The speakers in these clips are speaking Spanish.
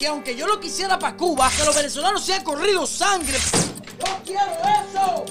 Que aunque yo lo quisiera para Cuba, que los venezolanos se han corrido sangre. ¡Yo quiero eso!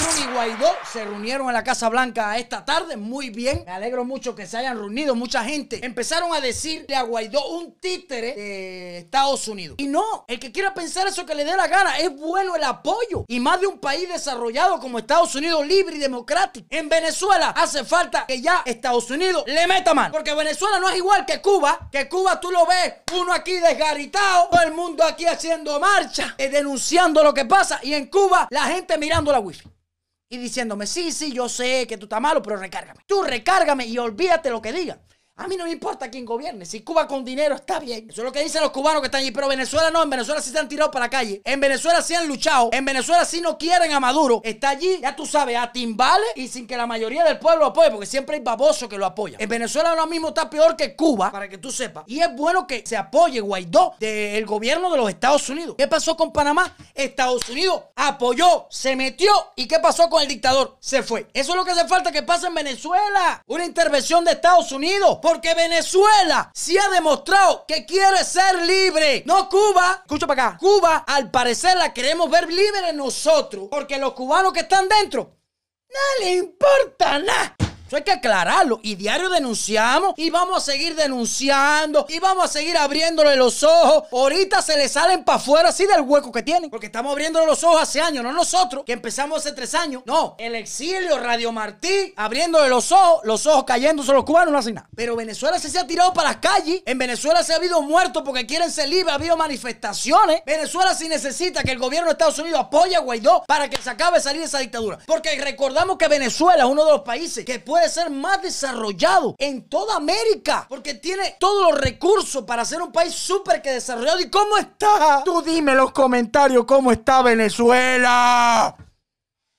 Trump y Guaidó se reunieron en la Casa Blanca esta tarde, muy bien. Me alegro mucho que se hayan reunido mucha gente. Empezaron a decirle a Guaidó un títere de Estados Unidos. Y no, el que quiera pensar eso que le dé la gana, es bueno el apoyo. Y más de un país desarrollado como Estados Unidos, libre y democrático. En Venezuela hace falta que ya Estados Unidos le meta mano. Porque Venezuela no es igual que Cuba, que Cuba tú lo ves, uno aquí desgaritado, todo el mundo aquí haciendo marcha, eh, denunciando lo que pasa. Y en Cuba la gente mirando la wifi y diciéndome, sí, sí, yo sé que tú estás malo, pero recárgame. Tú recárgame y olvídate lo que digan. A mí no me importa quién gobierne. Si Cuba con dinero está bien. Eso es lo que dicen los cubanos que están allí. Pero Venezuela no. En Venezuela sí se han tirado para la calle. En Venezuela sí han luchado. En Venezuela sí no quieren a Maduro. Está allí, ya tú sabes, a timbales y sin que la mayoría del pueblo lo apoye. Porque siempre hay babosos que lo apoyan. En Venezuela ahora mismo está peor que Cuba, para que tú sepas. Y es bueno que se apoye Guaidó del gobierno de los Estados Unidos. ¿Qué pasó con Panamá? Estados Unidos apoyó, se metió. ¿Y qué pasó con el dictador? Se fue. Eso es lo que hace falta que pase en Venezuela. Una intervención de Estados Unidos. Porque Venezuela sí ha demostrado que quiere ser libre. No Cuba. Escucha para acá. Cuba, al parecer, la queremos ver libre nosotros. Porque los cubanos que están dentro, no le importa nada. Eso hay que aclararlo. Y diario denunciamos y vamos a seguir denunciando y vamos a seguir abriéndole los ojos. Ahorita se le salen para afuera así del hueco que tienen. Porque estamos abriéndole los ojos hace años, no nosotros, que empezamos hace tres años. No, el exilio, Radio Martí, abriéndole los ojos, los ojos cayéndose los cubanos, no hacen nada. Pero Venezuela se, se ha tirado para las calles. En Venezuela se ha habido muertos porque quieren ser libres, ha habido manifestaciones. Venezuela sí necesita que el gobierno de Estados Unidos apoye a Guaidó para que se acabe de salir de esa dictadura. Porque recordamos que Venezuela es uno de los países que puede ser más desarrollado en toda América. Porque tiene todos los recursos para ser un país súper que desarrollado. ¿Y cómo está? Tú dime en los comentarios cómo está Venezuela.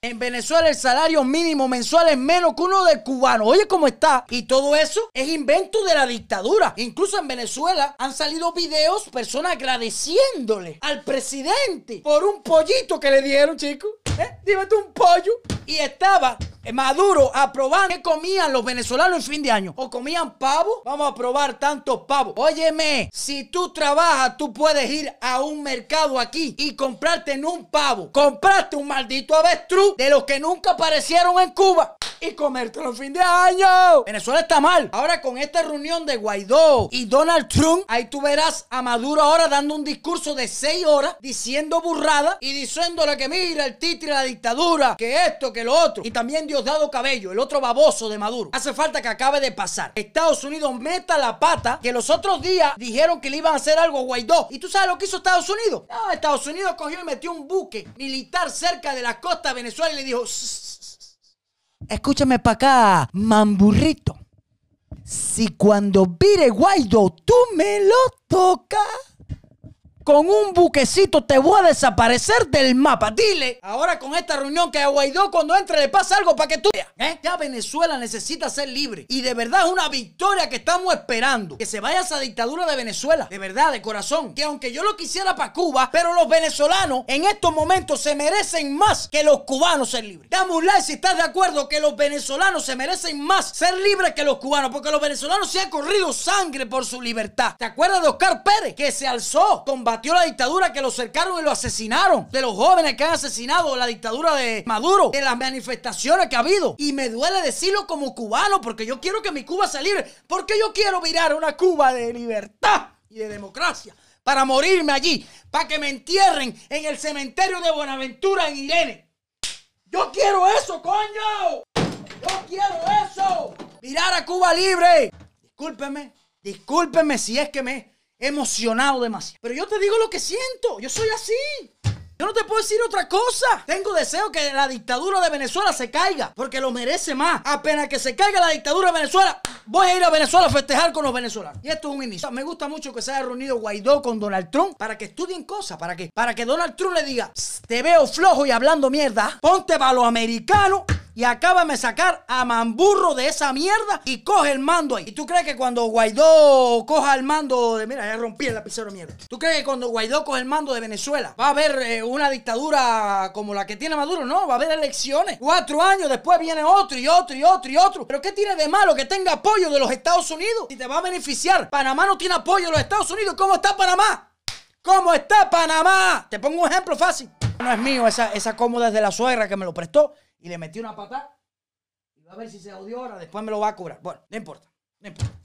En Venezuela el salario mínimo mensual es menos que uno de cubano. Oye, ¿cómo está? Y todo eso es invento de la dictadura. Incluso en Venezuela han salido videos, personas agradeciéndole al presidente por un pollito que le dieron, chicos. ¿Eh? Dime tú un pollo. Y estaba Maduro aprobando qué comían los venezolanos en fin de año. ¿O comían pavo? Vamos a probar tantos pavos. Óyeme, si tú trabajas, tú puedes ir a un mercado aquí y comprarte en un pavo. Comprarte un maldito avestruz de los que nunca aparecieron en Cuba y comértelo en fin de año. Venezuela está mal. Ahora con esta reunión de Guaidó y Donald Trump, ahí tú verás a Maduro ahora dando un discurso de seis horas diciendo burrada y diciéndole que mira el títere la dictadura, que esto, que lo otro. Y también Diosdado Cabello, el otro baboso de Maduro. Hace falta que acabe de pasar. Estados Unidos meta la pata que los otros días dijeron que le iban a hacer algo a Guaidó. ¿Y tú sabes lo que hizo Estados Unidos? No, Estados Unidos cogió y metió un buque militar cerca de la costa de Venezuela y le dijo... Escúchame para acá, mamburrito. Si cuando vire Guaidó tú me lo tocas, con un buquecito te voy a desaparecer del mapa. Dile ahora con esta reunión que a Guaidó cuando entre le pasa algo para que tú veas. ¿eh? Ya Venezuela necesita ser libre. Y de verdad es una victoria que estamos esperando. Que se vaya esa dictadura de Venezuela. De verdad, de corazón. Que aunque yo lo quisiera para Cuba, pero los venezolanos en estos momentos se merecen más que los cubanos ser libres. Dame un like si estás de acuerdo que los venezolanos se merecen más ser libres que los cubanos. Porque los venezolanos se han corrido sangre por su libertad. ¿Te acuerdas de Oscar Pérez? Que se alzó, combatió la dictadura, que lo cercaron y lo asesinaron. De los jóvenes que han asesinado la dictadura de Maduro. De las manifestaciones que ha habido. Y me duele decirlo como cubano porque yo quiero que mi Cuba sea libre. Porque yo quiero mirar una Cuba de libertad y de democracia. Para morirme allí. Para que me entierren en el cementerio de Buenaventura en Irene. Yo quiero eso, coño. Yo quiero eso. Mirar a Cuba libre. Discúlpeme. Discúlpeme si es que me emocionado demasiado. Pero yo te digo lo que siento. Yo soy así. Yo no te puedo decir otra cosa. Tengo deseo que la dictadura de Venezuela se caiga, porque lo merece más. Apenas que se caiga la dictadura de Venezuela, voy a ir a Venezuela a festejar con los venezolanos. Y esto es un inicio. Me gusta mucho que se haya reunido Guaidó con Donald Trump para que estudien cosas, para que, para que Donald Trump le diga, te veo flojo y hablando mierda, ponte para los americanos y acaba de sacar a Mamburro de esa mierda y coge el mando ahí. ¿Y tú crees que cuando Guaidó coja el mando de... Mira, ya rompí el lapicero mierda. ¿Tú crees que cuando Guaidó coge el mando de Venezuela va a haber eh, una dictadura como la que tiene Maduro? No, va a haber elecciones. Cuatro años después viene otro y otro y otro y otro. ¿Pero qué tiene de malo que tenga apoyo de los Estados Unidos? Si te va a beneficiar. Panamá no tiene apoyo de los Estados Unidos. ¿Cómo está Panamá? ¿Cómo está Panamá? Te pongo un ejemplo fácil. No es mío, esa, cómoda de la suegra que me lo prestó y le metí una patada. Y va a ver si se odió ahora, después me lo va a cobrar. Bueno, no importa, no importa.